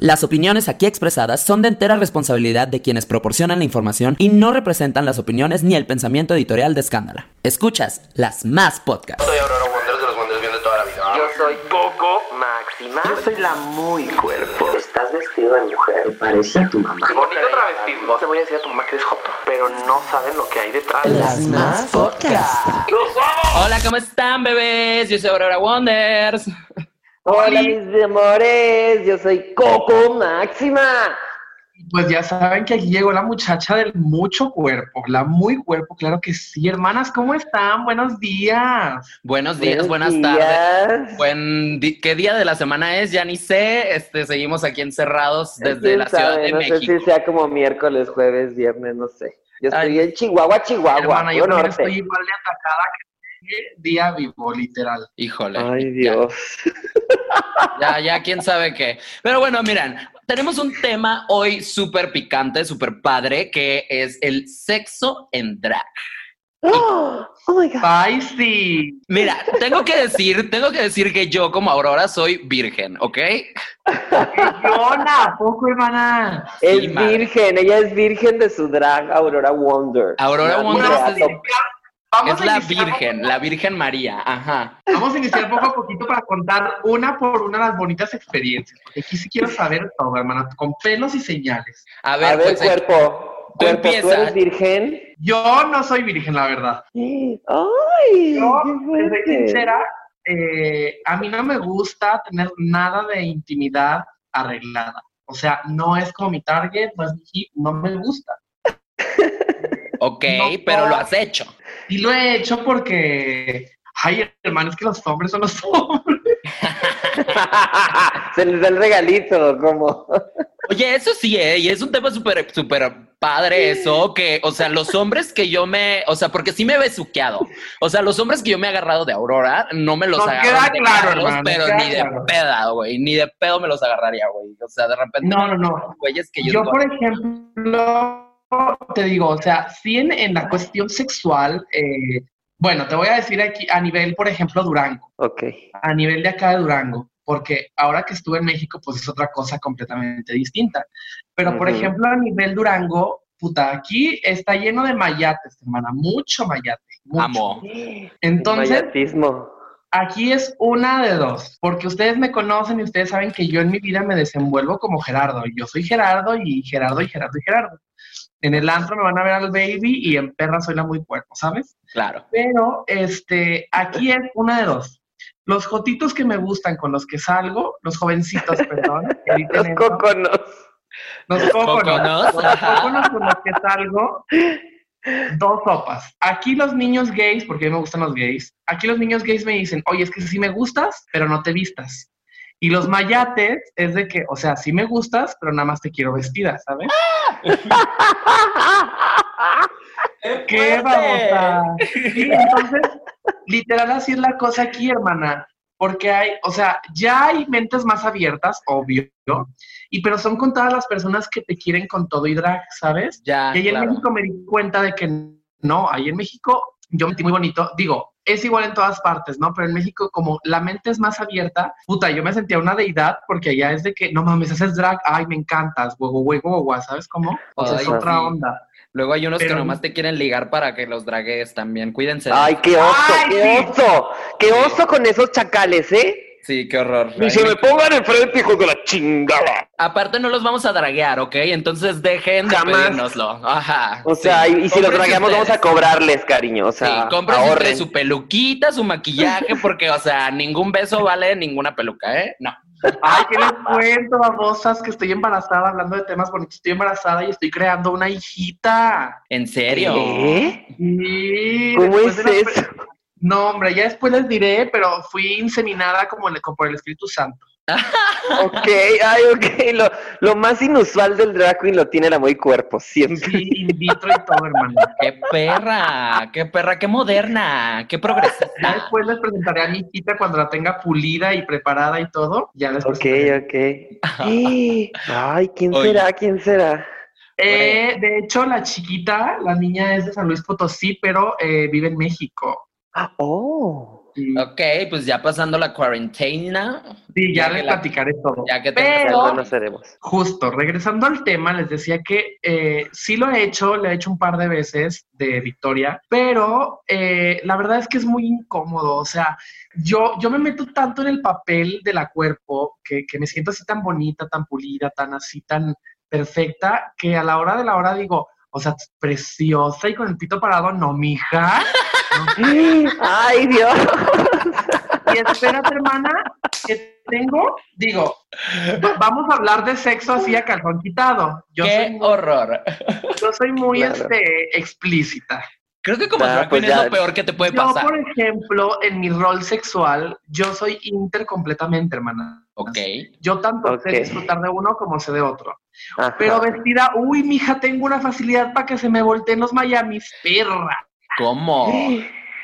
Las opiniones aquí expresadas son de entera responsabilidad de quienes proporcionan la información y no representan las opiniones ni el pensamiento editorial de Escándala. Escuchas las más podcasts. Soy Aurora Wonders de los Wonders bien de toda la vida. Yo soy Coco Máxima. Yo soy la muy cuerpo. Estás vestido de mujer. Parece a tu mamá. Bonito travestismo. Te voy a decir a tu mamá que eres joto, pero no saben lo que hay detrás. Las más podcasts. Hola, ¿cómo están, bebés? Yo soy Aurora Wonders. Hola, mis amores. Yo soy Coco Máxima. Pues ya saben que aquí llegó la muchacha del mucho cuerpo, la muy cuerpo, claro que sí. Hermanas, ¿cómo están? Buenos días. Buenos días, Buenos buenas tardes. Buen ¿Qué día de la semana es? Ya ni sé. Este, seguimos aquí encerrados desde ¿Quién la Ciudad de no México. sé si sea como miércoles, jueves, viernes, no sé. Yo estoy Ay. en Chihuahua, Chihuahua, Hermana, yo norte. estoy igual de atacada que día vivo, literal. Híjole. Ay, Dios. Ya, ya, quién sabe qué. Pero bueno, miren, tenemos un tema hoy súper picante, súper padre, que es el sexo en drag. Oh, oh my God. Spicy. Mira, tengo que decir, tengo que decir que yo como Aurora soy virgen, ¿ok? Yona, ¿a poco, hermana? Es Sí, madre. virgen, ella es virgen de su drag, Aurora Wonder. Aurora Wonder no. Vamos Es a la virgen, la Virgen María, ajá. Vamos a iniciar poco a poquito para contar una por una las bonitas experiencias. Porque aquí sí quiero saber todo, hermana, con pelos y señales. A A ver, ver, pues, cuerpo. tú Cuerpo, ¿tú empieza. eres virgen? Yo no soy virgen, la verdad. Ay, Yo, fuerte. sincera, eh, a mí no me gusta tener nada de intimidad arreglada. O sea, no es como mi target, no es mi hit, no me gusta. ok, No, pero no. lo has hecho. Y lo he hecho porque, ay, hermano, es que los hombres son los hombres. Se les da el regalito, como. Oye, eso sí, ¿eh? Y es un tema súper, súper padre eso, que, o sea, los hombres que yo me, o sea, porque sí me he besuqueado. O sea, los hombres que yo me he agarrado de Aurora, no me los Nos agarro queda de claro, hermano, pero queda ni de claro. peda, güey, ni de pedo me los agarraría, güey. O sea, de repente, No, no, no. güeyes que yo, Yo, por ejemplo, te digo, o sea, sí en, en la cuestión sexual, eh, bueno, te voy a decir aquí a nivel, por ejemplo, Durango, Ok. a nivel de acá de Durango, porque ahora que estuve en México, pues es otra cosa completamente distinta. Pero, por ejemplo, a nivel Durango, puta, aquí está lleno de mayates, hermana, mucho mayate. mucho. amo. Entonces, Mayatismo. Aquí es una de dos, porque ustedes me conocen y ustedes saben que yo en mi vida me desenvuelvo como Gerardo. Yo soy Gerardo y Gerardo y Gerardo y Gerardo. En el antro me van a ver al baby y en perra soy la muy cuerpo, ¿sabes? Claro. Pero este, aquí es una de dos. Los jotitos que me gustan con los que salgo, los jovencitos, perdón, Los eso, coconos. los cóconos, Cóconos, los ajá. cóconos con los que salgo, dos sopas. Aquí los niños gays, porque a mí me gustan los gays, aquí los niños gays me dicen, oye, es que sí me gustas, pero no te vistas. Y los mayates es de que, o sea, sí me gustas, pero nada más te quiero vestida, ¿sabes? ¿Qué babosa? Sí, entonces, literal así es la cosa aquí, hermana. Porque hay, o sea, ya hay mentes más abiertas, obvio, y pero son contadas las personas que te quieren con todo y drag, ¿sabes? Ya, Y ahí en. México me di cuenta de que no, ahí en México yo me sentí muy bonito. Digo, es igual en todas partes, ¿no? Pero en México, como la mente es más abierta, puta, yo me sentía una deidad porque allá es de que, no mames, haces drag, ay, me encantas, huevo, huevo, huevo, ¿sabes cómo? O sea, es otra sí. onda. Luego hay unos que nomás te quieren ligar para que los dragues también. Cuídense. de- Ay, qué oso, Ay, qué sí. oso. Qué oso con esos chacales, ¿eh? Sí, qué horror. Ni se me pongan enfrente, hijos de la chingada. Aparte no los vamos a draguear, ¿ok? Entonces dejen de Jamás. pedírnoslo. Ajá. O sea, sí. y, y si los dragueamos, vamos a cobrarles, cariño. O sea, sí, ustedes su peluquita, su maquillaje, porque, o sea, ningún beso vale ninguna peluca, ¿eh? No. Ay, ¿qué les cuento, babosas? Que estoy embarazada, hablando de temas bonitos, estoy embarazada y estoy creando una hijita. ¿En serio? ¿Qué? Sí, ¿Cómo después es eso? No, hombre, ya después les diré, pero fui inseminada como, el- como por el Espíritu Santo. Ok, ay, ok. Lo, lo más inusual del drag queen lo tiene la muy cuerpo, siempre. Sí, in vitro y todo, hermano. ¡Qué perra! ¡Qué perra! ¡Qué moderna! ¡Qué Ya progresista! después les presentaré a mi hijita cuando la tenga pulida y preparada y todo. Ya les Ok, presentaré. ok. Ay, ¿quién Oye. será? ¿Quién será? Eh, de hecho, la chiquita, la niña es de San Luis Potosí, pero eh, vive en México. Oh. Y, Ok, pues ya pasando la cuarentena. sí, ya ya les la- platicaré todo. Ya que te Pero- Ya conoceremos. Justo, regresando al tema, les decía que eh, sí lo he hecho, lo he hecho un par de veces de Victoria, pero eh, la verdad es que es muy incómodo. O sea, yo, yo me meto tanto en el papel de la cuerpo que, que me siento así tan bonita, tan pulida, tan así, tan perfecta, que a la hora de la hora digo, o sea, preciosa y con el pito parado, no, mija. ¡Ay, Dios! y espérate, hermana, que tengo, digo, va- vamos a hablar de sexo así a calzón quitado. Yo soy ¡Qué muy- horror! Yo soy muy Claro. este, explícita. Creo que como Ah, drag pues es lo peor que te puede Yo, pasar. por ejemplo, en mi rol sexual, yo soy inter completamente, hermana. Ok. Yo tanto sé disfrutar de uno como sé de otro. Ajá. Pero vestida, uy, mija, tengo una facilidad para que se me volteen los Miamis, perra. ¿Cómo?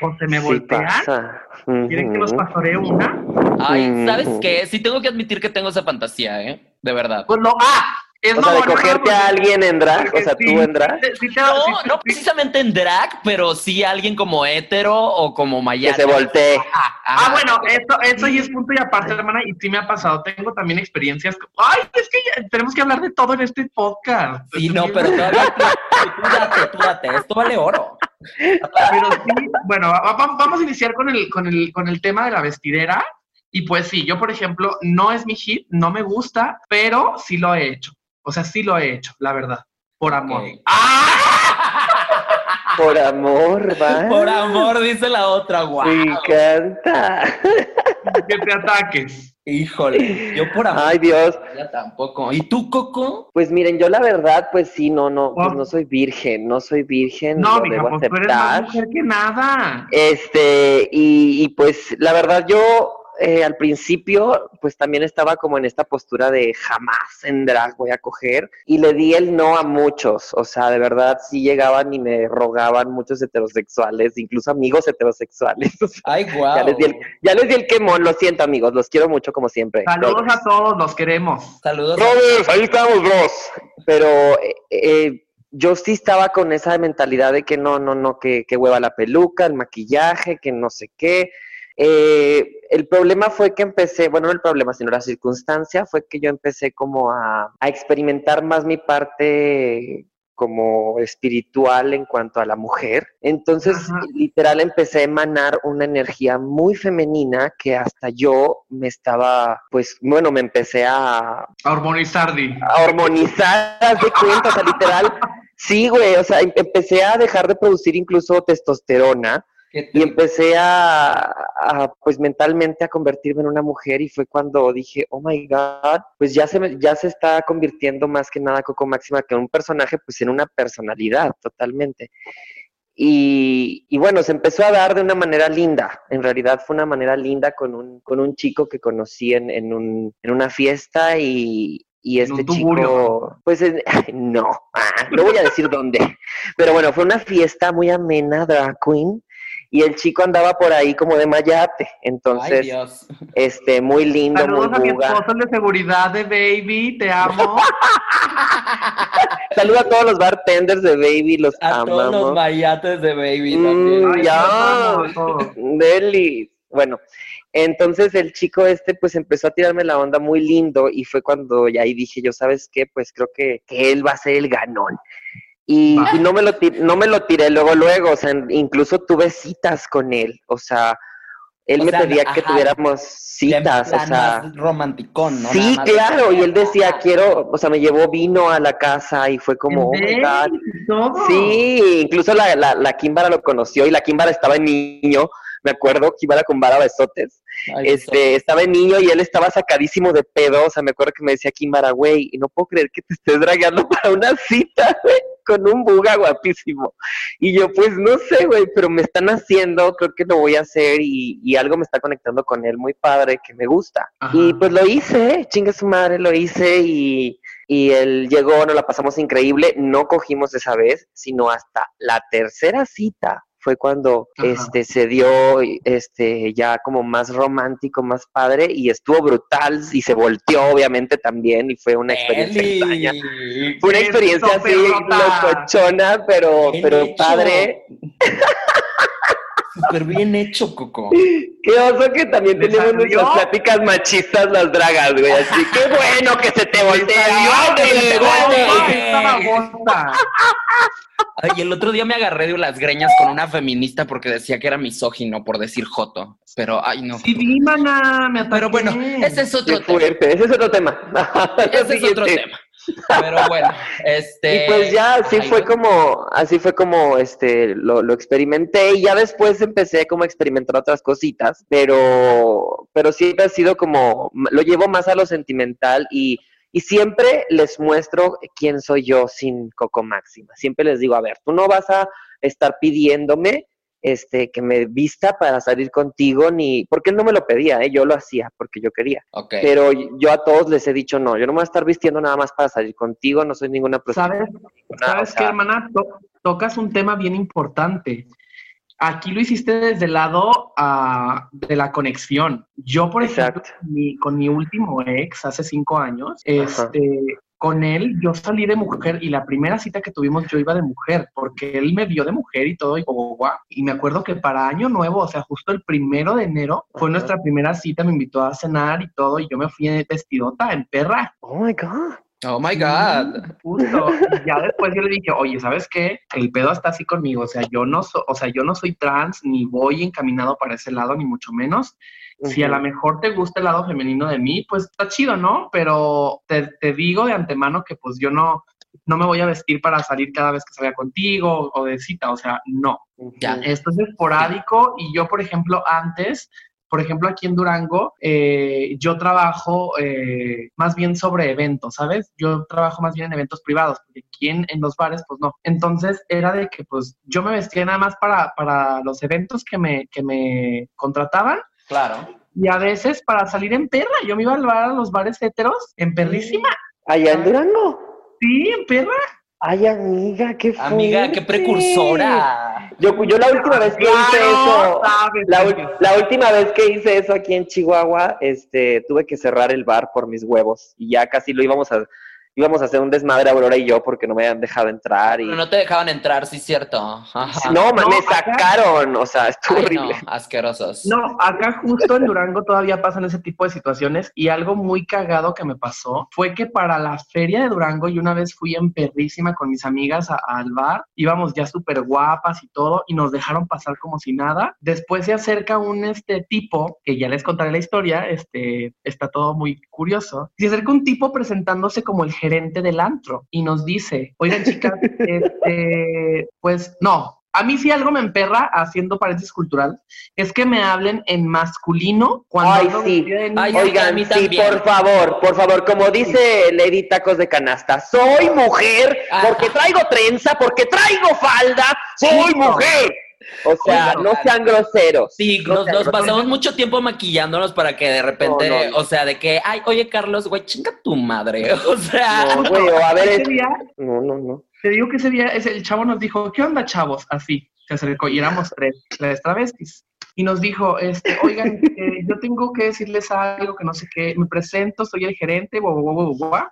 O se me Sí voltean. pasa. ¿Quieren que los pastoree una? Ay, ¿sabes qué? Sí tengo que admitir que tengo esa fantasía, ¿eh? De verdad. Pues lo, ah, es O sea, de cogerte a alguien en drag, o sea, sí, tú en drag, sí sí No, sí- no sí- precisamente en drag, pero sí alguien como hetero o como que mayate. se voltee. Ah, ajá. bueno, eso, eso y es punto y aparte, hermana, y sí me ha pasado. Tengo también experiencias. Ay, es que ya- tenemos que hablar de todo en este podcast. Sí, no, pero todavía tú, tú date, tú date. Esto vale oro. Pero sí, bueno, va- va- vamos a iniciar con el, con, el, con el tema de la vestidera. Y pues sí, yo, por ejemplo, no es mi hit, no me gusta, pero sí lo he hecho. O sea, sí lo he hecho, la verdad. Por amor. ¡Ah! Por amor, va. Por amor, dice la otra, guau. Me encanta. Que te ataques. Híjole, yo por amor. Ay, Dios. Ya tampoco. ¿Y tú, Coco? Pues miren, yo la verdad, pues sí, no, no, pues Oh. no soy virgen, no soy virgen, No, lo mija, debo pues tú eres más aceptar. mujer que nada. Este, y, y pues la verdad yo eh, al principio pues también estaba como en esta postura de jamás en drag voy a coger y le di el no a muchos, o sea, de verdad sí llegaban y me rogaban muchos heterosexuales, incluso amigos heterosexuales. o sea, Ay, guau. Ya les di el- ya les di el quemón, lo siento amigos, los quiero mucho como siempre. Saludos a todos, los queremos. Saludos. Brothers, ahí estamos, bros. Pero eh, eh, yo sí estaba con esa mentalidad de que no, no, no, que, que hueva la peluca, el maquillaje, que no sé qué. Eh, el problema fue que empecé, bueno, no el problema, sino la circunstancia fue que yo empecé como a, a experimentar más mi parte como espiritual en cuanto a la mujer. Entonces, Ajá. literal, empecé a emanar una energía muy femenina que hasta yo me estaba, pues, bueno, me empecé a, A hormonizardi. a hormonizar, de cuenta, o sea, literal. Sí, güey, o sea, em- empecé a dejar de producir incluso testosterona ¿Qué y empecé a, a, pues mentalmente a convertirme en una mujer y fue cuando dije, oh my God, pues ya se, ya se está convirtiendo más que nada Coco Máxima que un personaje, pues en una personalidad totalmente. Y, y bueno, se empezó a dar de una manera linda, en realidad fue una manera linda con un, con un chico que conocí en, en, un, en una fiesta y, y este chico, pues no, ah, no voy a decir dónde, pero bueno, fue una fiesta muy amena, drag queen, y el chico andaba por ahí como de mayate, Ay, entonces, Dios. este, muy lindo, Saludos a muy mi esposo el de seguridad de Baby, te amo. Saluda a todos los bartenders de Baby, los A todos los amamos. mayates de Baby Mm, también. Ay, ya. a todos. Deli. Bueno, entonces el chico este pues empezó a tirarme la onda muy lindo y fue cuando ya ahí dije yo, ¿sabes qué? Pues creo que, que él va a ser el ganón. Y, no, me lo ti- no me lo tiré luego, luego, o sea, incluso tuve citas con él, o sea, él O me sea, pedía que tuviéramos citas, o sea... romanticón, ¿no? Sí, claro, y él decía, quiero, o sea, me llevó vino a la casa y fue como, oh. Sí, incluso la, la, la Kimbara lo conoció y la Kimbara estaba en niño, me acuerdo, Kimbara con vara besotes, Ay, este, estaba en niño y él estaba sacadísimo de pedo, o sea, me acuerdo que me decía Kimbara, güey, y no puedo creer que te estés dragueando para una cita, güey, con un buga guapísimo. Y yo, pues, no sé, güey, pero me están haciendo, creo que lo voy a hacer y, y algo me está conectando con él muy padre, que me gusta. Ajá. Y pues lo hice, chingue su madre, lo hice y, y él llegó, nos la pasamos increíble, no cogimos esa vez, sino hasta la tercera cita fue cuando Ajá. este se dio este ya como más romántico, más padre y estuvo brutal y se volteó obviamente también y fue una experiencia extraña. Fue una experiencia así locochona, pero Bien pero hecho. padre. súper bien hecho, Coco. Qué oso que también ¿Le tenemos salió? nuestras pláticas machistas las dragas, güey. Así, qué bueno que se te voltea. ¡Ay, que se te voltee! ¡Ay, el otro día me agarré de las greñas con una feminista porque decía que era misógino por decir joto. Pero, ay, no. Sí, vi, mana, me ataqué. Pero bueno, ese es Qué otro tema. fuerte. Ese es otro tema. Ese es otro tema. Pero bueno, este. Y pues ya así ay, fue no. como, así fue como este lo, lo experimenté y ya después empecé como a experimentar otras cositas, pero, pero siempre ha sido como, lo llevo más a lo sentimental y, y siempre les muestro quién soy yo sin Coco Máxima. Siempre les digo, a ver, tú no vas a estar pidiéndome este, que me vista para salir contigo, ni, porque él no me lo pedía, ¿eh? yo lo hacía porque yo quería. Ok. Pero yo a todos les he dicho, no, yo no me voy a estar vistiendo nada más para salir contigo, no soy ninguna prostituta. ¿Sabes? ¿Sabes o qué, hermana? To- tocas un tema bien importante. Aquí lo hiciste desde el lado ah, de la conexión. Yo, por ejemplo, con mi, con mi último ex, hace cinco años, Ajá. este, con él yo salí de mujer y la primera cita que tuvimos yo iba de mujer, porque él me vio de mujer y todo, y, guau, guau. y me acuerdo que para Año Nuevo, o sea, justo el primero de enero, fue nuestra primera cita, me invitó a cenar y todo, y yo me fui vestidota, en perra. Oh my God. Oh my God. Justo. Ya después yo le dije, oye, ¿sabes qué? El pedo está así conmigo. O sea, yo no so- o sea, yo no soy trans, ni voy encaminado para ese lado, ni mucho menos. Si a lo mejor te gusta el lado femenino de mí, pues está chido, ¿no? Pero te, te digo de antemano que pues yo no, no me voy a vestir para salir cada vez que salga contigo o de cita. O sea, no. Ujú. Ya. Esto es esporádico y yo, por ejemplo, antes, por ejemplo, aquí en Durango, eh, yo trabajo eh, más bien sobre eventos, ¿sabes? Yo trabajo más bien en eventos privados, porque aquí en, en los bares, pues no. Entonces era de que, pues, yo me vestía nada más para, para los eventos que me, que me contrataban Claro. y a veces para salir en perra. Yo me iba al bar, a los bares heteros, en perrísima. Allá en Durango. Sí, en perra. Ay, amiga, qué fuerte. Amiga, qué precursora. Yo, yo la última vez que hice Claro, eso, la, la última vez que hice eso aquí en Chihuahua, este, tuve que cerrar el bar por mis huevos y ya casi lo íbamos a, íbamos a hacer un desmadre Aurora y yo porque no me habían dejado entrar y Pero no te dejaban entrar, sí, cierto. Ajá. no, me acá- sacaron, o sea, estuvo Ay, horrible. no, asquerosos. No, acá justo en Durango todavía pasan ese tipo de situaciones y algo muy cagado que me pasó fue que para la feria de Durango yo una vez fui en perrísima con mis amigas a- al bar, íbamos ya súper guapas y todo y nos dejaron pasar como si nada. Después se acerca un este tipo, que ya les contaré la historia, este, está todo muy curioso, se acerca un tipo presentándose como el gerente del antro y nos dice, oigan chicas, este, pues no. A mí sí algo me emperra, haciendo paréntesis cultural, es que me hablen en masculino cuando Ay, sí. Ay, Oigan, mí sí, también. por favor, por favor, como dice Lady Tacos de Canasta, soy mujer porque traigo trenza, porque traigo falda, soy Sí, no. mujer. O sea, no sean groseros. Sí, No nos, sean nos groseros. pasamos mucho tiempo maquillándonos para que de repente, No, no, no. o sea, de que, ay, oye, Carlos, güey, chinga tu madre. O sea, No, güey, o a ver, Ese es- día, no, no, no. te digo que ese día ese- el chavo nos dijo, ¿qué onda, chavos? Así, se acercó y éramos tres, tres travestis. Y nos dijo, este, oigan, eh, yo tengo que decirles algo que no sé qué, me presento, soy el gerente, guau, guau, guau,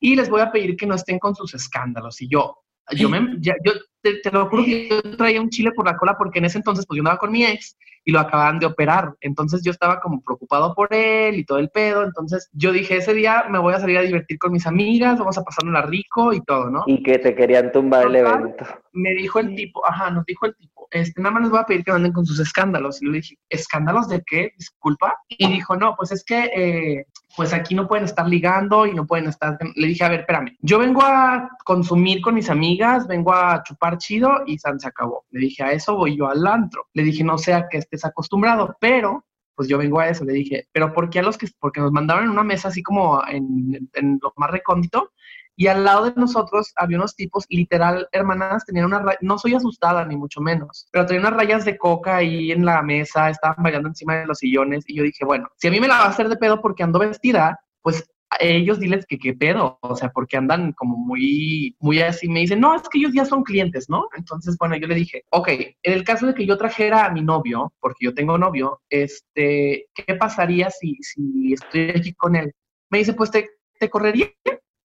y les voy a pedir que no estén con sus escándalos. Y yo, yo me, ya- yo te, te lo juro que yo traía un chile por la cola porque en ese entonces pues yo andaba con mi ex y lo acababan de operar. Entonces yo estaba como preocupado por él y todo el pedo. Entonces yo dije, ese día me voy a salir a divertir con mis amigas, vamos a pasárnosla rico y todo, ¿no? Y que te querían tumbar el evento. me dijo el tipo, ajá, nos dijo el tipo, este, nada más les voy a pedir que manden con sus escándalos. Y yo le dije, ¿escándalos de qué? Disculpa. Y dijo, no, pues es que, eh, pues aquí no pueden estar ligando y no pueden estar. Le dije, a ver, espérame, yo vengo a consumir con mis amigas, vengo a chupar chido y san se acabó. Le dije, a eso voy yo al antro. Le dije, no sea que estés acostumbrado, pero pues yo vengo a eso. Le dije, pero ¿por qué a los que, porque nos mandaron en una mesa así como en, en lo más recóndito? Y al lado de nosotros había unos tipos, literal, hermanas, tenían una no soy asustada ni mucho menos, pero tenían unas rayas de coca ahí en la mesa, estaban bailando encima de los sillones y yo dije, bueno, si a mí me la va a hacer de pedo porque ando vestida, pues ellos diles que qué pedo, o sea, porque andan como muy, muy así, me dicen, no, es que ellos ya son clientes, ¿no? Entonces, bueno, yo le dije, ok, en el caso de que yo trajera a mi novio, porque yo tengo novio, este, ¿qué pasaría si, si estoy aquí con él? Me dice, pues te, te correría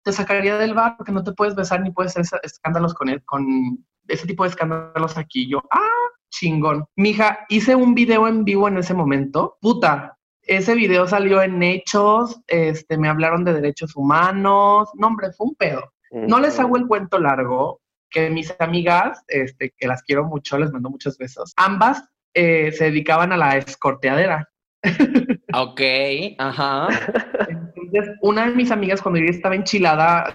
te sacaría del bar porque no te puedes besar ni puedes hacer escándalos con él, con ese tipo de escándalos aquí. Yo, ah, chingón. Mija, hice un video en vivo en ese momento. Puta, ese video salió en Hechos, este, me hablaron de derechos humanos. No, hombre, fue un pedo. No les hago el cuento largo, que mis amigas, este, que las quiero mucho, les mando muchos besos. Ambas eh, se dedicaban a la escorteadera. Ok, ajá. Entonces, una de mis amigas, cuando yo estaba enchilada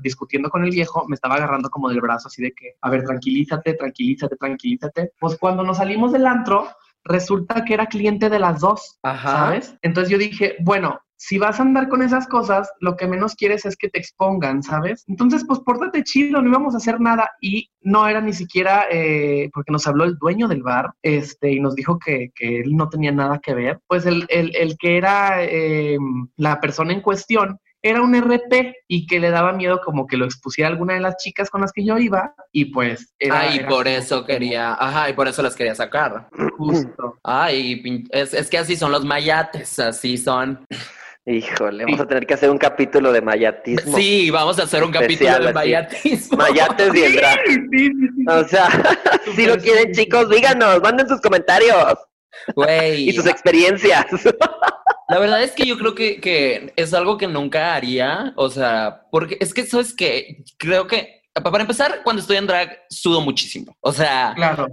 discutiendo con el viejo, me estaba agarrando como del brazo, así de que, a ver, tranquilízate, tranquilízate, tranquilízate. Pues cuando nos salimos del antro, resulta que era cliente de las dos, Ajá. ¿sabes? Entonces yo dije, bueno, si vas a andar con esas cosas, lo que menos quieres es que te expongan, ¿sabes? Entonces, pues pórtate chido, no íbamos a hacer nada y no era ni siquiera, eh, porque nos habló el dueño del bar, este, y nos dijo que, que él no tenía nada que ver, pues el, el, el que era eh, la persona en cuestión era un RP y que le daba miedo como que lo expusiera a alguna de las chicas con las que yo iba y pues era, Ay, era por como- eso quería, ajá, y por eso las quería sacar. justo. Ay, pin- es, es que así son los mayates, así son. Híjole, vamos a tener que hacer un capítulo de mayatismo. Sí, vamos a hacer un capítulo de así. mayatismo. Mayates y el drag. Sí, sí, sí. O sea, si lo quieren, chicos, díganos, manden sus comentarios Güey, y sus experiencias. la verdad es que yo creo que, que es algo que nunca haría, o sea, porque es que eso es que creo que, para empezar, cuando estoy en drag, sudo muchísimo. O sea, Claro.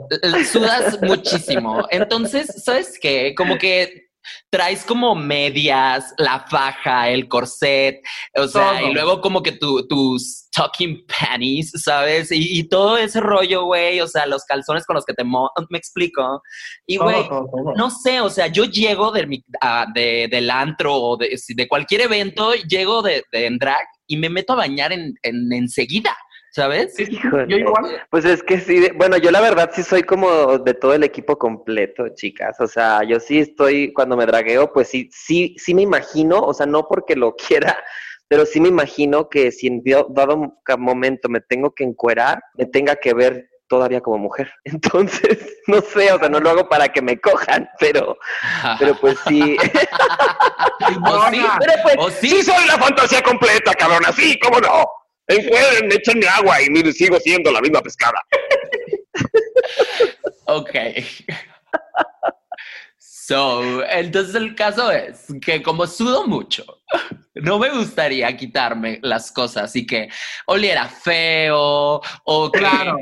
sudas muchísimo. Entonces, ¿sabes qué? Como que traes como medias, la faja, el corset, o sea, Todo. y luego como que tu, tus talking panties, ¿sabes? Y, y todo ese rollo, güey, o sea, los calzones con los que te mo me explico. Y, güey, no sé, o sea, yo llego de mi- de- del antro o de, de cualquier evento, llego de, de en drag y me meto a bañar en, en enseguida, ¿sabes? Sí, sí, Híjole. yo igual. Pues es que sí, bueno, yo la verdad sí soy como de todo el equipo completo, chicas. O sea, yo sí estoy, cuando me dragueo, pues sí, sí, sí me imagino, o sea, no porque lo quiera, pero sí me imagino que si en dado momento me tengo que encuerar, me tenga que ver todavía como mujer. Entonces, no sé, o sea, no lo hago para que me cojan, pero, pero pues sí. ¿O sí? Simona, pero pues, ¿O sí? Sí soy la fantasía completa, cabrón, así, ¿cómo no? Encuentren, échenme agua y mire, sigo siendo la misma pescada. Ok. So, entonces el caso es que como sudo mucho, no me gustaría quitarme las cosas y que oliera feo o que, Claro.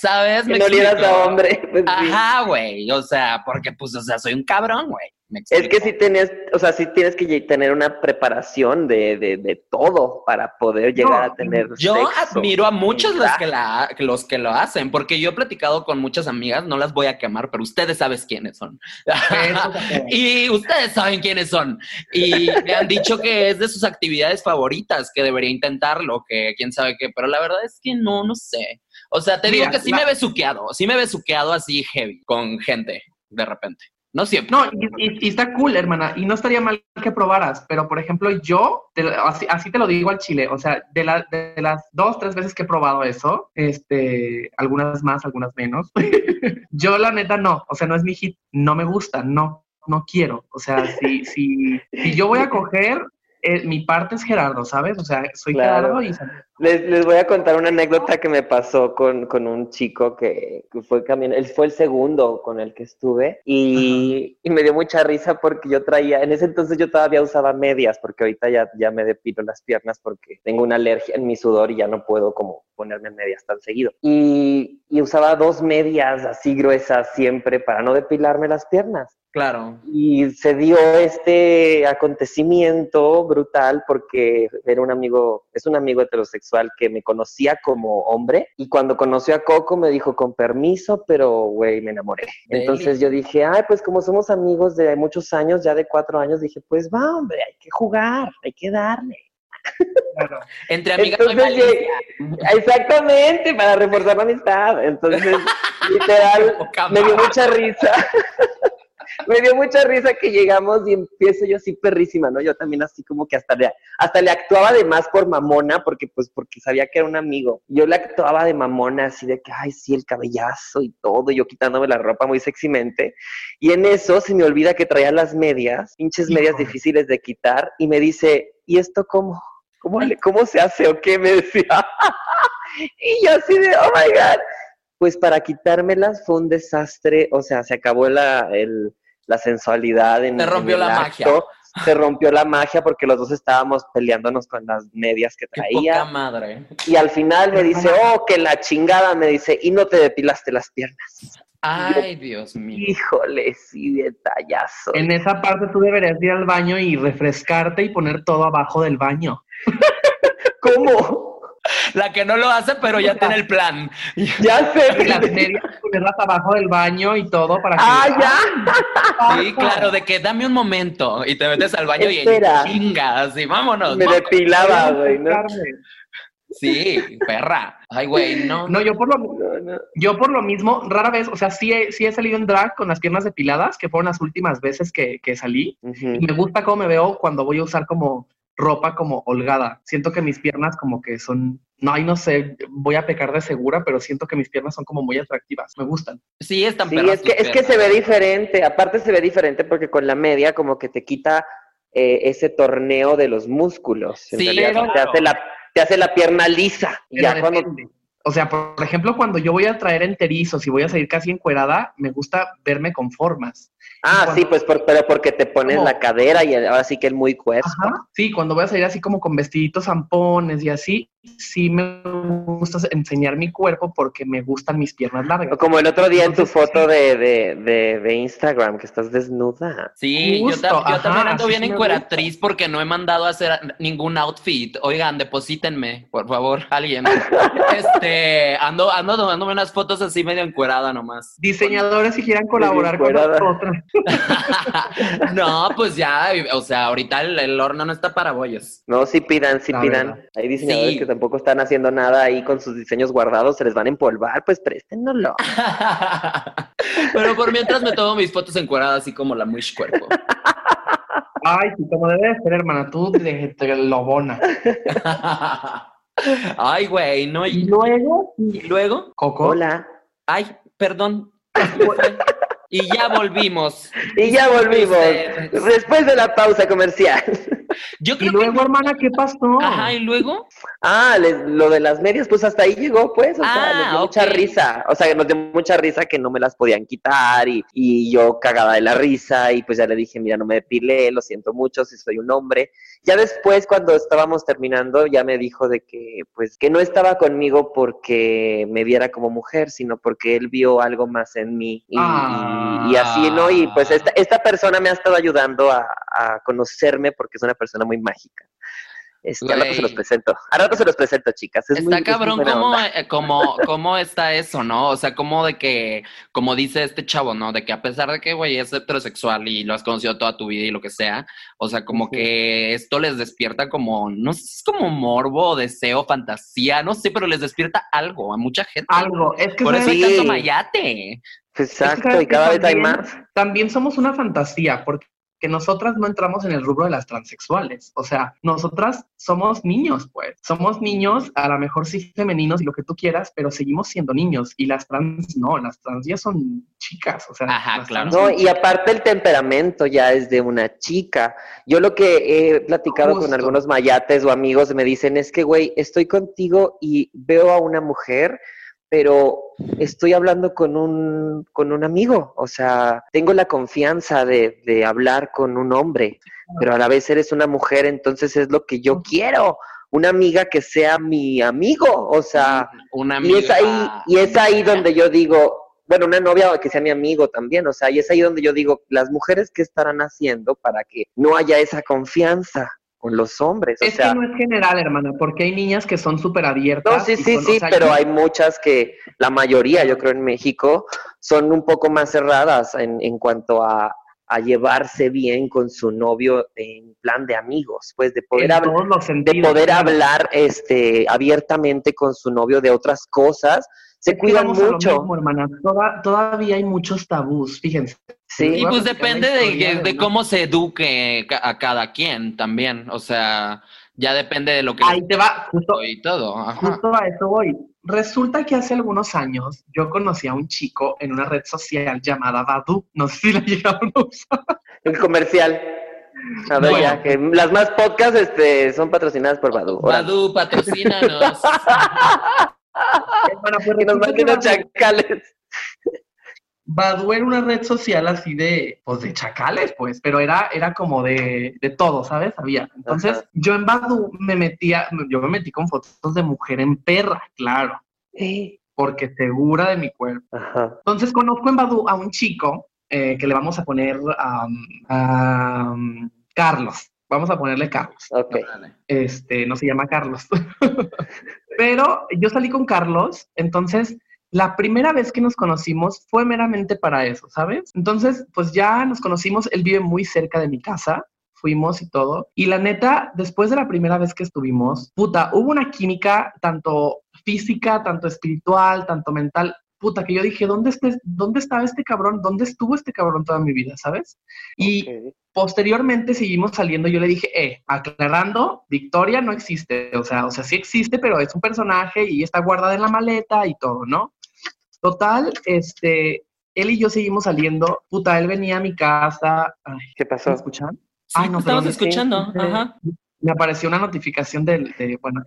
¿sabes? que ¿Me no olieras a hombre. pues. Ajá, güey. O sea, porque pues, o sea, soy un cabrón, güey. ¿Me Es que sí tienes, o sea, sí tienes que tener una preparación de, de, de todo para poder llegar No, a tener Yo sexo. admiro a muchos los que, la, los que lo hacen, porque yo he platicado con muchas amigas, no las voy a quemar, pero ustedes saben quiénes son. Y ustedes saben quiénes son. Y me han dicho que es de sus actividades favoritas, que debería intentarlo, que quién sabe qué, pero la verdad es que no, no sé. O sea, te digo que sí la- me he besuqueado, sí me he besuqueado así heavy, con gente, de repente. No siempre. No, y, está cool, hermana, y no estaría mal que probaras, pero por ejemplo, yo, así, así te lo digo al chile, o sea, de, la- de las dos, tres veces que he probado eso, este, algunas más, algunas menos, yo la neta no, o sea, no es mi hit, no me gusta, no, no quiero, o sea, si, si, si yo voy a coger, eh, mi parte es Gerardo, ¿sabes? O sea, soy Claro. Gerardo y... Les, les voy a contar una anécdota que me pasó con, con un chico que, que fue camión, él fue el segundo con el que estuve y, y me dio mucha risa porque yo traía, en ese entonces yo todavía usaba medias porque ahorita ya, ya me depilo las piernas porque tengo una alergia en mi sudor y ya no puedo como ponerme medias tan seguido. Y, y usaba dos medias así gruesas siempre para no depilarme las piernas. Claro. Y se dio este acontecimiento brutal porque era un amigo, es un amigo heterosexual que me conocía como hombre y cuando conoció a Coco me dijo con permiso, pero güey, me enamoré. Deli. Entonces yo dije, ay, pues como somos amigos de muchos años, ya de cuatro años, dije, pues va, hombre, hay que jugar, hay que darle. Claro. Entre amigas no hay Entonces, exactamente, para reforzar la amistad. Entonces, literal, me dio mucha risa. me dio mucha risa que llegamos y empiezo yo así perrísima, ¿no? Yo también así como que hasta le, hasta le actuaba de más por mamona, porque pues porque sabía que era un amigo. Yo le actuaba de mamona, así de que, ay, sí, el cabellazo y todo, y yo quitándome la ropa muy sexymente. Y en eso se me olvida que traía las medias, pinches medias difíciles de quitar, y me dice, ¿y esto cómo? ¿Cómo, le- cómo se hace o qué? Me decía. y yo así de, oh my God. Pues para quitármelas fue un desastre, o sea, se acabó la, el- la sensualidad en, Se rompió en el la acto, magia. se rompió la magia porque los dos estábamos peleándonos con las medias que Qué traía. poca madre. Y al final me dice, oh, que la chingada, me dice, y no te depilaste las piernas. Ay, Dios mío. Híjole, sí, detallazo. En esa parte tú deberías ir al baño y refrescarte y poner todo abajo del baño. ¿Cómo? La que no lo hace, pero ya tiene el plan. Ya Y sé. las medias ponerlas abajo del baño y todo para que. Ah, ya. Sí, claro, de que dame un momento y te metes al baño Espera. y chingas y vámonos. Me moco. depilaba, güey, ¿no? Sí, perra. Ay, güey, no. No, yo por lo No, no. Yo por lo mismo, rara vez, o sea, sí he, sí he salido en drag con las piernas depiladas, que fueron las últimas veces que, que salí. Y me gusta cómo me veo cuando voy a usar como ropa como holgada. Siento que mis piernas como que son, no, ay, no sé, voy a pecar de segura, pero siento que mis piernas son como muy atractivas, me gustan. Sí, es tan Sí, es que, es que se ve diferente. Aparte se ve diferente porque con la media como que te quita eh, ese torneo de los músculos. En Sí, realidad, claro. te, hace la, te hace la pierna lisa. Y ya cuando... O sea, por ejemplo, cuando yo voy a traer enterizos y voy a salir casi encuerada, me gusta verme con formas. Ah, cuando- sí, pues por- pero porque te pones ¿Cómo? la cadera y ahora sí que el muy cuerpo. Ajá. Sí, cuando voy a salir así como con vestiditos zampones y así, sí me gusta enseñar mi cuerpo porque me gustan mis piernas largas. Como el otro día en tu foto de, de, de, de Instagram, que estás desnuda. Sí, yo, Justo, también ando bien encueratriz porque no he mandado a hacer ningún outfit. Oigan, deposítenme, por favor, alguien. este, ando, ando tomándome unas fotos así medio encuerada nomás. Diseñadores si quieran colaborar con nosotros. no, pues ya, o sea, ahorita el, el horno no está para bollos. No, sí pidan, sí La pidan. verdad. Hay diseñadores Sí. que tampoco están haciendo nada ahí con sus diseños guardados, se les van a empolvar, pues préstenlo. Pero por mientras me tomo mis fotos encueradas así como la mush cuerpo. Ay, sí, como debe de ser, hermana, tú de, de lobona. Ay, güey, no. Y Y, luego, y luego, Coco, Hola. ay, perdón. Y ya volvimos. Y ya volvimos. Después de la pausa comercial. Yo y creo luego, que. hermana, ¿qué pasó? Ajá, y luego. Ah, les- lo de las medias, pues hasta ahí llegó, pues. O sea, Ah, nos dio mucha ok. risa. O sea, nos dio mucha risa que no me las podían quitar y, y yo cagada de la risa. Y pues ya le dije, mira, no me depilé, lo siento mucho, si soy un hombre. Ya después, cuando estábamos terminando, ya me dijo de que, pues, que no estaba conmigo porque me viera como mujer, sino porque él vio algo más en mí. Y, y- y así, ¿no? Y pues esta, esta persona me ha estado ayudando a, a conocerme porque es una persona muy mágica. Este, al rato se los presento. Al rato se los presento, chicas. Es Está muy- es cabrón cómo, onda. eh, cómo, cómo está eso, ¿no? O sea, como de que, como dice este chavo, ¿no? De que a pesar de que, güey, es heterosexual y lo has conocido toda tu vida y lo que sea, o sea, como que esto les despierta como, no sé, es como morbo, deseo, fantasía, no sé, pero les despierta algo a mucha gente. Algo, es que Por eso hay tanto mayate. Exacto, ¿sabes y cada vez hay más. también somos una fantasía, porque nosotras no entramos en el rubro de las transexuales. O sea, nosotras somos niños, pues. Somos niños, a lo mejor sí femeninos y lo que tú quieras, pero seguimos siendo niños. Y las trans no, las trans ya son chicas. O sea, Ajá, claro. No, y aparte el temperamento ya es de una chica. Yo lo que he platicado con algunos mayates o amigos me dicen es que, güey, estoy contigo y veo a una mujer, pero estoy hablando con un, con un amigo. O sea, tengo la confianza de, de hablar con un hombre, pero a la vez eres una mujer, entonces es lo que yo quiero. Una amiga que sea mi amigo. O sea, Una y es ahí, amiga- y es ahí donde yo digo, bueno, una novia que sea mi amigo también, o sea, y es ahí donde yo digo, las mujeres qué estarán haciendo para que no haya esa confianza con los hombres, o Es sea, que no es general, hermana, porque hay niñas que son súper abiertas. no, sí, sí, sí, pero hay muchas que, la mayoría, yo creo en México, son un poco más cerradas en, en cuanto a, a llevarse bien con su novio en plan de amigos, pues de poder hablar de poder claro. hablar este abiertamente con su novio de otras cosas, se cuidan mucho. mismo, hermana. Toda- todavía hay muchos tabús, fíjense. Sí. Y pues depende de, que- de una- cómo se eduque a cada quien también. O sea, ya depende de lo que Ahí te va, justo, y todo. Ajá. Justo a eso voy. Resulta que hace algunos años yo conocí a un chico en una red social llamada Badu. No sé si la llegaron a usar. El comercial. A ver, Bueno. ya, que las más podcasts este, son patrocinadas por Badu. Badu, patrocínanos. Hermana, pues Que nos manden a chacales. Badoo era una red social así de, pues de chacales, pues, pero era, era como de, de todo, ¿sabes? Había. Entonces, Ajá. yo en Badoo me metía, yo me metí con fotos de mujer en perra, claro, porque segura de mi cuerpo. Ajá. Entonces conozco en Badoo a un chico eh, que le vamos a poner a Carlos. Vamos a ponerle Carlos. Ok. Este, no se llama Carlos. Pero yo salí con Carlos, entonces la primera vez que nos conocimos fue meramente para eso, ¿sabes? Entonces, pues ya nos conocimos, él vive muy cerca de mi casa, fuimos y todo. Y la neta, después de la primera vez que estuvimos, puta, hubo una química tanto física, tanto espiritual, tanto mental. Puta, que yo dije, ¿dónde, estés, ¿dónde estaba este cabrón? ¿Dónde estuvo este cabrón toda mi vida? ¿Sabes? Y posteriormente seguimos saliendo. Yo le dije, eh, aclarando, Victoria no existe. O sea, o sea, sí existe, pero es un personaje y está guardada en la maleta y todo, ¿no? Total, este, él y yo seguimos saliendo. Puta, él venía a mi casa. Ay, ¿Qué ¿Me pasó? escuchan? Sí, Ay, no, estamos escuchando. sí, Ajá. Me apareció una notificación del, de, bueno,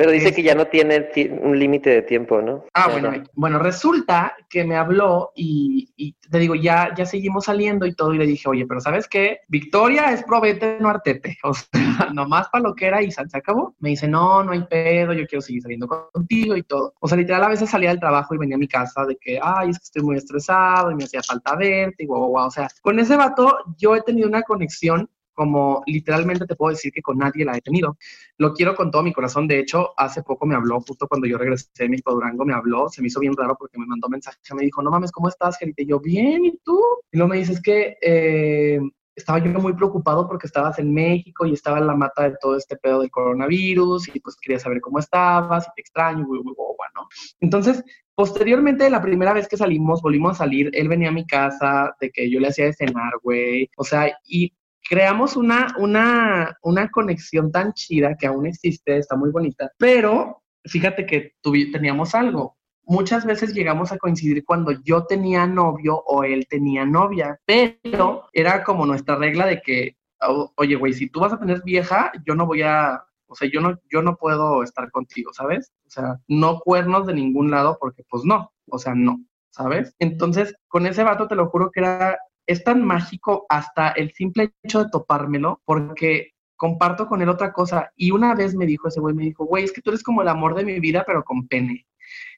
Pero dice que ya no tiene ti- un límite de tiempo, ¿no? Ah, Ya bueno, no. bueno, resulta que me habló y, y te digo, ya, ya seguimos saliendo y todo, y le dije, oye, pero ¿sabes qué? Victoria es probete, no artete. O sea, nomás para lo que era y se acabó. Me dice, no, no hay pedo, yo quiero seguir saliendo contigo y todo. O sea, literal, a veces salía del trabajo y venía a mi casa de que, ay, es que estoy muy estresado y me hacía falta verte y guau, guau, guau. O sea, con ese vato yo he tenido una conexión como literalmente te puedo decir que con nadie la he tenido. Lo quiero con todo mi corazón. De hecho, hace poco me habló, justo cuando yo regresé de México Durango, me habló, se me hizo bien raro porque me mandó mensaje, me dijo, no mames, ¿cómo estás, Gerita? Y yo, bien, ¿y tú? Y luego me dices que eh, estaba yo muy preocupado porque estabas en México y estaba en la mata de todo este pedo del coronavirus y pues quería saber cómo estabas y te extraño, güey, güey, güey, ¿no? Entonces, posteriormente, la primera vez que salimos, volvimos a salir, él venía a mi casa, de que yo le hacía de cenar, güey, o sea, y creamos una, una, una conexión tan chida que aún existe, está muy bonita, pero fíjate que teníamos algo. Muchas veces llegamos a coincidir cuando yo tenía novio o él tenía novia, pero era como nuestra regla de que, "O- oye, güey, si tú vas a tener vieja, yo no voy a, o sea, yo no, yo no puedo estar contigo, ¿sabes? O sea, no cuernos de ningún lado porque pues no, o sea, no, ¿sabes? Entonces, con ese vato te lo juro que era es tan mágico hasta el simple hecho de topármelo, porque comparto con él otra cosa. Y una vez me dijo ese güey, me dijo, güey, es que tú eres como el amor de mi vida, pero con pene.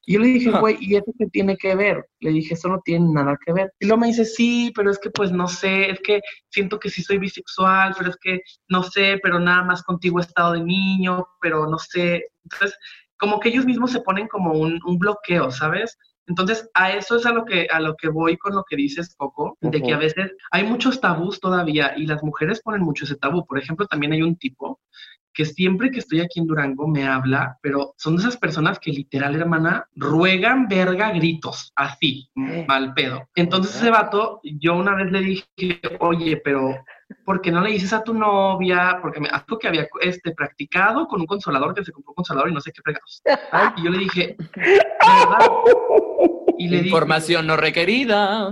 Y yo le dije, güey, ¿y eso qué tiene que ver? Le dije, eso no tiene nada que ver. Y luego me dice, sí, pero es que pues no sé, es que siento que sí soy bisexual, pero es que no sé, pero nada más contigo he estado de niño, pero no sé. Entonces, como que ellos mismos se ponen como un, un bloqueo, ¿sabes? Entonces, a eso es a lo que a lo que voy con lo que dices, Coco, de que a veces hay muchos tabús todavía y las mujeres ponen mucho ese tabú. Por ejemplo, también hay un tipo que siempre que estoy aquí en Durango me habla, pero son de esas personas que literal, hermana, ruegan verga gritos, así, mal pedo. Entonces ese vato, yo una vez le dije, oye, pero ¿por qué no le dices a tu novia? Porque me algo que había este, practicado con un consolador, que se compró un consolador y no sé qué fregados. Y yo le dije, ¿verdad? Y le dije, Información no requerida.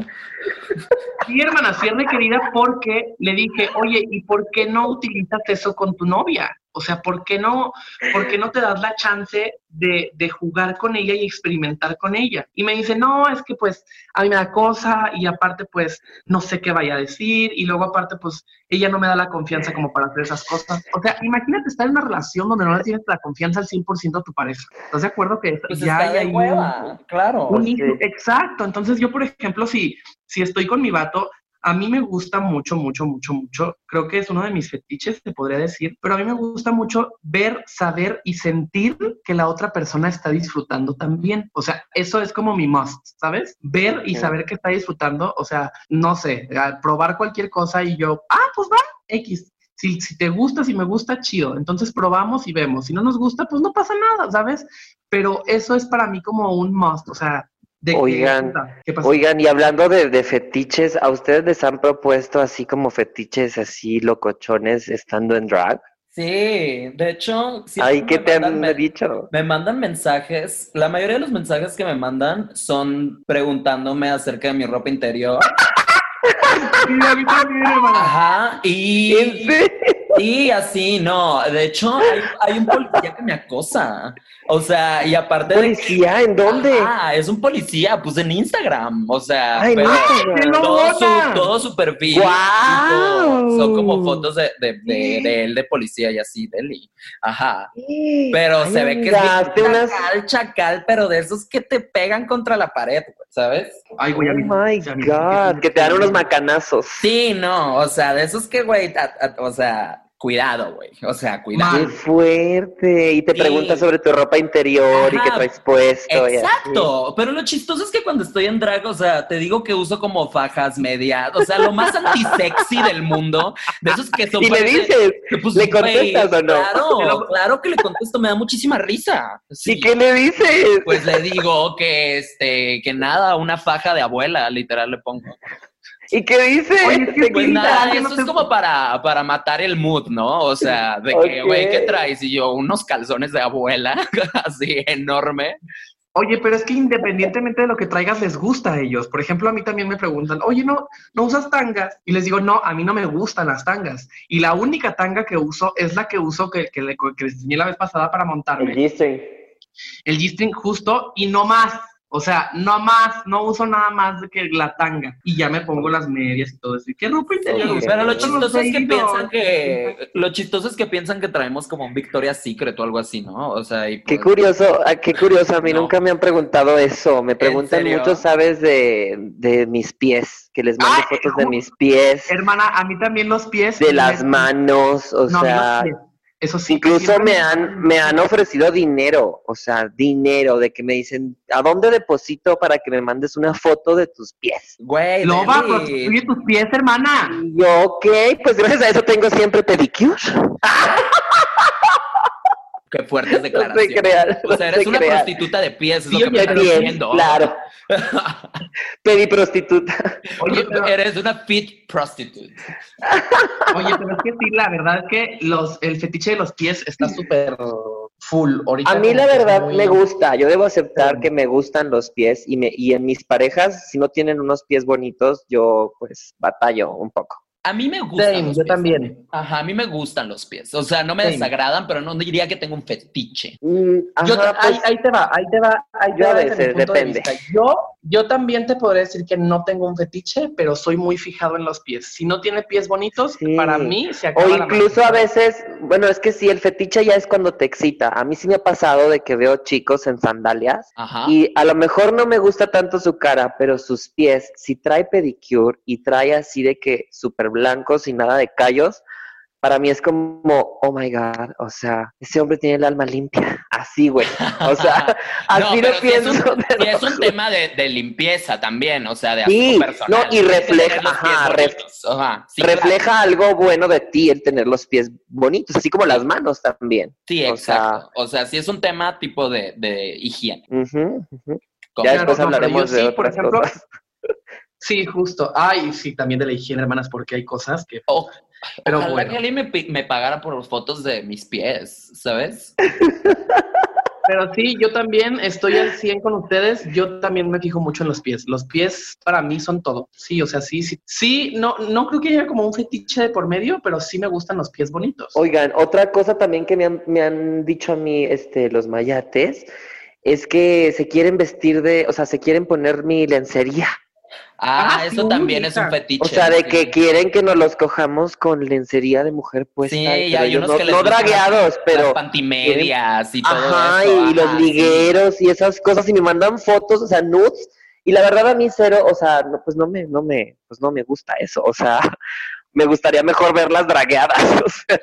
Sí, hermana, sí es requerida porque le dije, oye, ¿y por qué no utilizas eso con tu novia? O sea, ¿por qué no, por qué no te das la chance de, de jugar con ella y experimentar con ella? Y me dice, no, es que pues a mí me da cosa y aparte pues no sé qué vaya a decir y luego aparte pues ella no me da la confianza como para hacer esas cosas. O sea, imagínate estar en una relación donde no le tienes la confianza al 100% a tu pareja. ¿Estás de acuerdo que Pues ya está hay de un- hueva, claro. un Sí. Exacto. Entonces yo, por ejemplo, si, si estoy con mi vato, a mí me gusta mucho, mucho, mucho, mucho. Creo que es uno de mis fetiches, te podría decir, pero a mí me gusta mucho ver, saber y sentir que la otra persona está disfrutando también. O sea, eso es como mi must, ¿sabes? Ver y saber que está disfrutando, o sea, no sé, probar cualquier cosa y yo, ah, pues va, X. Si, si te gusta, si me gusta, chido. Entonces probamos y vemos. Si no nos gusta, pues no pasa nada, ¿sabes? Pero eso es para mí como un must, o sea, de que- Oigan. Oigan, y hablando de, de fetiches, ¿a ustedes les han propuesto así como fetiches así locochones estando en drag? Sí, de hecho, Ay, ¿qué me te mandan han men- dicho? Me mandan mensajes, la mayoría de los mensajes que me mandan son preguntándome acerca de mi ropa interior. Sí, a mí también, hermana. Ajá, y, ¿En serio? Sí, así, no. De hecho, hay, hay un policía que me acosa. O sea, y aparte de... ¿Policía? ¿En dónde? Ah, es un policía, pues en Instagram. O sea, Ay, pero no. ¡Qué todo, su, todo su perfil. ¡Guau! tipo, son como fotos de, de, de, de él de policía y así, de él. y- Ajá. Pero Ay, se ve que es bien hazte unas- chacal, chacal, pero de esos que te pegan contra la pared, ¿sabes? Ay, güey, a mí- Oh my God, que te dan unos macanazos. Sí, no, o sea, de esos que, güey, o sea, cuidado, güey. O sea, cuidado. Qué fuerte. Y te Sí. preguntas sobre tu ropa interior y Ajá. qué traes puesto. y así. Exacto, pero lo chistoso es que cuando estoy en drag, o sea, te digo que uso como fajas medias, o sea, lo más antisexy del mundo, de esos que son... Y le dices, que, pues, ¿le contestas o no? Claro, claro que le contesto, me da muchísima risa. Sí. ¿y qué le dices? Pues le digo que, este, que nada, una faja de abuela, literal le pongo. ¿Y qué dices? Oye, es que ¿De Pues nada, no es como para, para matar el mood, ¿no? O sea, de que, güey, ¿qué traes? Y yo, unos calzones de abuela, así enorme. Oye, pero es que independientemente de lo que traigas, les gusta a ellos. Por ejemplo, a mí también me preguntan, oye, ¿no, ¿no usas tangas? Y les digo, no, a mí no me gustan las tangas. Y la única tanga que uso es la que uso que, que, le- que les enseñé la vez pasada para montarme. El G-string. el G-string justo y no más. O sea, no más, no uso nada más de que la tanga. Y ya me pongo las medias y todo eso. ¿Y qué ropa interior? Sí? Pero lo Los chistoso es que piensan que lo chistoso es que piensan que traemos como un Victoria's Secret o algo así, ¿no? O sea, y Qué pues- curioso, ah, qué curioso. A mí No. nunca me han preguntado eso. Me preguntan mucho, ¿sabes? De, de mis pies, que les mande Ay, fotos de mis pies, Hermana, a mí también los pies. de las manos, o No, a mí los sea, pies. Eso sí. incluso me han, me han ofrecido dinero, o sea, dinero, de que me dicen, ¿a dónde deposito para que me mandes una foto de tus pies? Güey, Loba, prostituye tus pies, hermana. Y yo, ok, pues gracias a eso tengo siempre pedicure. qué fuertes No declaraciones. crear, O sea, eres una crear. prostituta de pies, es Sí, lo que me oye, estás de pies, diciendo. Claro, pediprostituta. Oye, pero, Eres una fit prostitute. oye, pero es que sí, la verdad es que los, el fetiche de los pies está súper full. Ahorita A mí la verdad muy- me gusta, yo debo aceptar Sí. que me gustan los pies y, me, y en mis parejas, si no tienen unos pies bonitos, yo pues batallo un poco. A mí me gustan Same, los yo pies. también. Ajá, a mí me gustan los pies. O sea, no me Same. desagradan, pero no diría que tengo un fetiche. Mm, Yo, ajá, ahí, pues, ahí te va, ahí te va, ahí te Yo a va desde veces, de depende. vista. Yo, yo también te podría decir que no tengo un fetiche, pero soy muy fijado en los pies. Si no tiene pies bonitos, Sí. para mí se acaba O incluso a veces, bueno, es que sí, el fetiche ya es cuando te excita. A mí sí me ha pasado de que veo chicos en sandalias Ajá. y a lo mejor no me gusta tanto su cara, pero sus pies, si trae pedicure y trae así de que súper blancos y nada de callos, para mí es como, oh my God, o sea, ese hombre tiene el alma limpia. Así, güey. O sea, así No, lo es un- pienso. es un tema de, de limpieza también, o sea, de Sí, personal. no, y refleja, ajá, ref-. Ajá, sí, Refleja algo bueno de ti el tener los pies bonitos, así como las manos también. Sí, o sea- exacto. O sea, sí es un tema tipo de, de higiene. Ya después no, hablaremos yo de sí, por ejemplo, cosas. Sí, justo. Ay, sí, también de la higiene, hermanas, porque hay cosas que... O- Pero ojalá bueno. que alguien me, me pagara por fotos de mis pies, ¿sabes? Pero sí, yo también estoy al 100 con ustedes. Yo también me fijo mucho en los pies. Los pies para mí son todo. Sí, o sea, sí, sí. Sí, no, no creo que haya como un fetiche de por medio, pero sí me gustan los pies bonitos. Oigan, otra cosa también que me han, me han dicho a mí este, los mayates es que se quieren vestir de, o sea, se quieren poner mi lencería. Ah, Ah, eso sí, también es un fetiche. O sea, de sí. que quieren que nos los cojamos con lencería de mujer puesta. Sí, y- hay ellos unos no, que les no dragueados, Las pero... pantimedias y todo Ajá, eso. y los sí. ligueros y esas cosas, y me mandan fotos, o sea, nudes, y la verdad a mí cero, o sea, no, pues no me, no me, pues no me gusta eso, o sea, me gustaría mejor verlas dragueadas, o sea,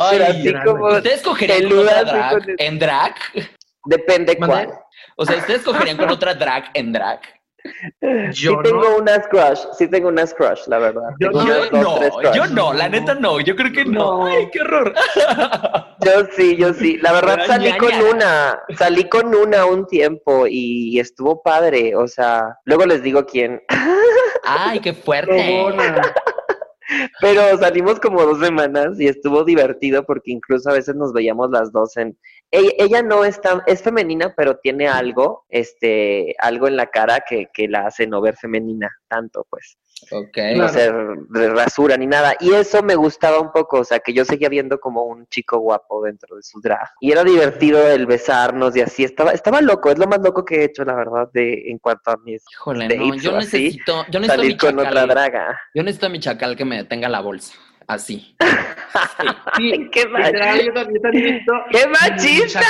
Ay, pero así como, ¿Ustedes cogerían con otra drag con- en drag? depende cuál. O sea, ¿ustedes cogerían con otra drag en drag? Yo sí no. tengo unas crush, sí tengo unas crush, la verdad. Yo Tengo no, Yo dos, no, yo la neta no, yo creo que no. No. Ay, qué horror. Yo sí, yo sí. La verdad Pero salí con una, salí con una un tiempo y estuvo padre, o sea, luego les digo quién, Ay, qué fuerte. Pero salimos como dos semanas y estuvo divertido porque incluso a veces nos veíamos las dos en... Ella, ella no es tan, es femenina, pero tiene algo, este, algo en la cara que, que la hace no ver femenina tanto, pues. Ok. no se r- rasura ni nada. Y eso me gustaba un poco, o sea, que yo seguía viendo como un chico guapo dentro de su drag. Y era divertido el besarnos y así. Estaba, estaba loco, es lo más loco que he hecho, la verdad, de en cuanto a mis Híjole, no, yo así, necesito, yo necesito mi salir con otra draga. Yo necesito a mi chacal que me detenga la bolsa. Así. Sí, ¡Qué literal, yo también también necesito ¡Qué mi machista!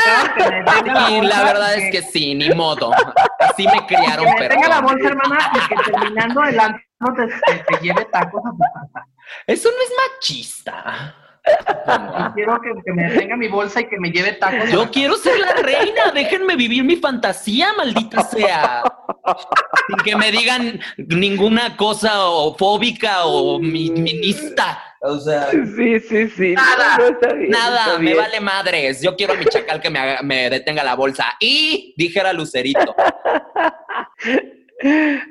que Y la verdad es que sí, ni modo. Así me criaron, que me tenga la bolsa, hermana, y que terminando el antro te, lleve tacos a tu casa. Eso no es machista. Y quiero que, que me detenga mi bolsa y que me lleve tacos. Yo quiero ser la reina, déjenme vivir mi fantasía, maldita sea. Sin que me digan ninguna cosa o fóbica o mi- minista. O sea, Sí, sí, sí. Nada, No, está bien, nada, está me vale madres. Yo quiero a mi chacal que me, haga- me detenga la bolsa. Y dijera Lucerito.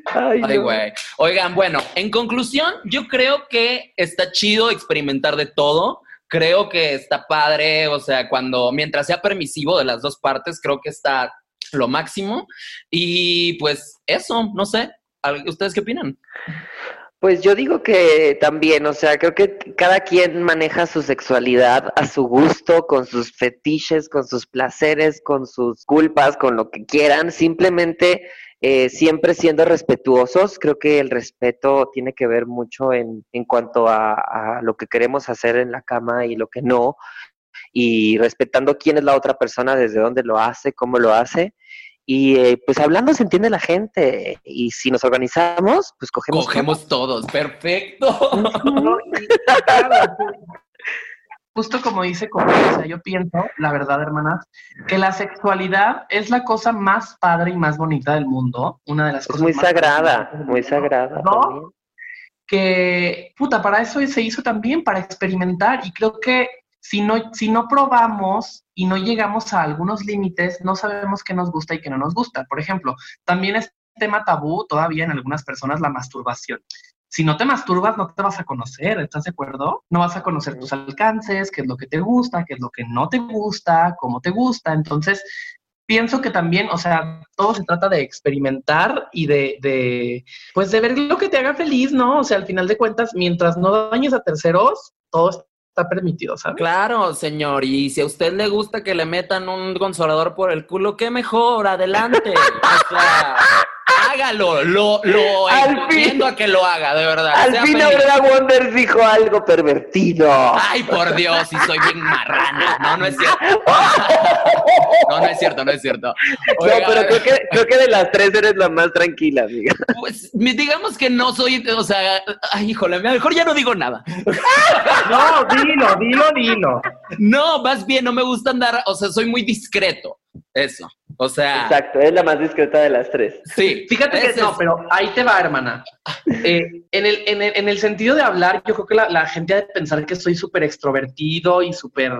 Ay, no. güey. Oigan, bueno, en conclusión, yo creo que está chido experimentar de todo. Creo que está padre, o sea, cuando, mientras sea permisivo de las dos partes, creo que está lo máximo. Y pues eso, no sé. ¿Al- ¿Ustedes qué opinan? Pues yo digo que también, o sea, creo que cada quien maneja su sexualidad a su gusto, con sus fetiches, con sus placeres, con sus culpas, con lo que quieran, simplemente eh, siempre siendo respetuosos. Creo que el respeto tiene que ver mucho en, en cuanto a, a lo que queremos hacer en la cama y lo que no, y respetando quién es la otra persona, desde dónde lo hace, cómo lo hace. Y eh, pues hablando se entiende la gente. Y si nos organizamos, pues cogemos. Cogemos todos, perfecto. No, y- claro, Justo como dice o sea, yo pienso, la verdad, hermanas, que la sexualidad es la cosa más padre y más bonita del mundo. Una de las Es cosas muy más sagrada, muy sagrada ¿no? también. que, puta, para eso se hizo también, para experimentar. Y creo que si no, si no probamos y no llegamos a algunos límites, no sabemos qué nos gusta y qué no nos gusta. Por ejemplo, también es tema tabú todavía en algunas personas la masturbación. Si no te masturbas, no te vas a conocer, ¿estás de acuerdo? No vas a conocer tus alcances, qué es lo que te gusta, qué es lo que no te gusta, cómo te gusta. Entonces, pienso que también, o sea, todo se trata de experimentar y de, de, pues de ver lo que te haga feliz, ¿no? O sea, al final de cuentas, mientras no dañes a terceros, todo está permitido, ¿sabes? Claro, señor. Y si a usted le gusta que le metan un consolador por el culo, qué mejor, adelante. O sea, hágalo, lo, lo Al fin- a que lo haga, de verdad. Al Sea fin. Aurora Wonders dijo algo pervertido. Ay, por Dios, y soy bien marrana. No, no es cierto. No, no es cierto, no es cierto. Oiga, no, pero creo que, creo que de las tres eres la más tranquila, amiga. pues digamos que no soy, o sea, ay, híjole, mejor ya no digo nada. No, dilo, dilo, dilo. No, más bien, no me gusta andar, o sea, soy muy discreto. Eso. O sea, Exacto, es la más discreta de las tres. sí. Fíjate que no, pero ahí te va, hermana. Eh, en, el, en, el, en el sentido de hablar, yo creo que la, la gente ha de pensar que soy súper extrovertido y súper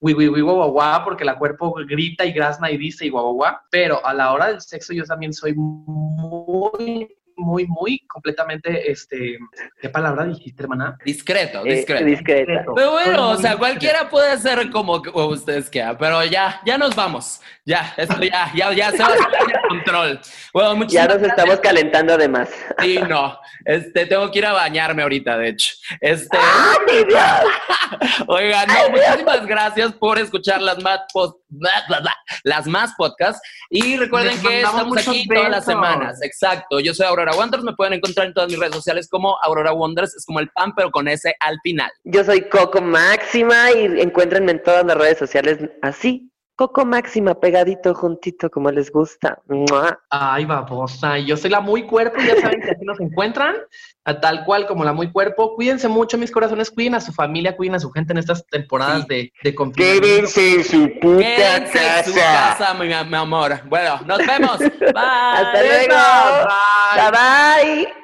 wi, wi, wi, guau, guau, guau, porque la cuerpo grita y grazna y dice y guau, guau, guau. Pero a la hora del sexo yo también soy muy, muy, muy completamente, este, ¿qué palabra dijiste, hermana? Discreto, Eh, discreto. discreta. Pero bueno, o sea, discreto. cualquiera puede ser como, ustedes quieran, pero ya, ya nos vamos. Ya, esto ya, ya, ya se va a salir de control. Bueno, Ya nos gracias. estamos calentando además. Sí, no. Este, tengo que ir a bañarme ahorita, de hecho. Este, oigan, no, muchísimas gracias por escuchar las más, pos- bla, bla, bla, las más podcasts. Y recuerden Les que estamos aquí todas las semanas. Exacto. Yo soy Aurora Wonders. Me pueden encontrar en todas mis redes sociales como Aurora Wonders. Es como el pan, pero con ese al final. Yo soy Coco Máxima y encuéntrenme en todas las redes sociales así. Coco Máxima, pegadito, juntito, como les gusta. ¡Mua! Ay, babosa. Yo soy la muy cuerpo, ya saben que aquí nos encuentran, a tal cual como la muy cuerpo. Cuídense mucho, mis corazones, cuiden a su familia, cuiden a su gente en estas temporadas Sí. de, de confinamiento. Quédense en su puta Quédense en su casa. casa, mi, mi amor. Bueno, nos vemos. Bye. Hasta luego. Bye. Bye bye.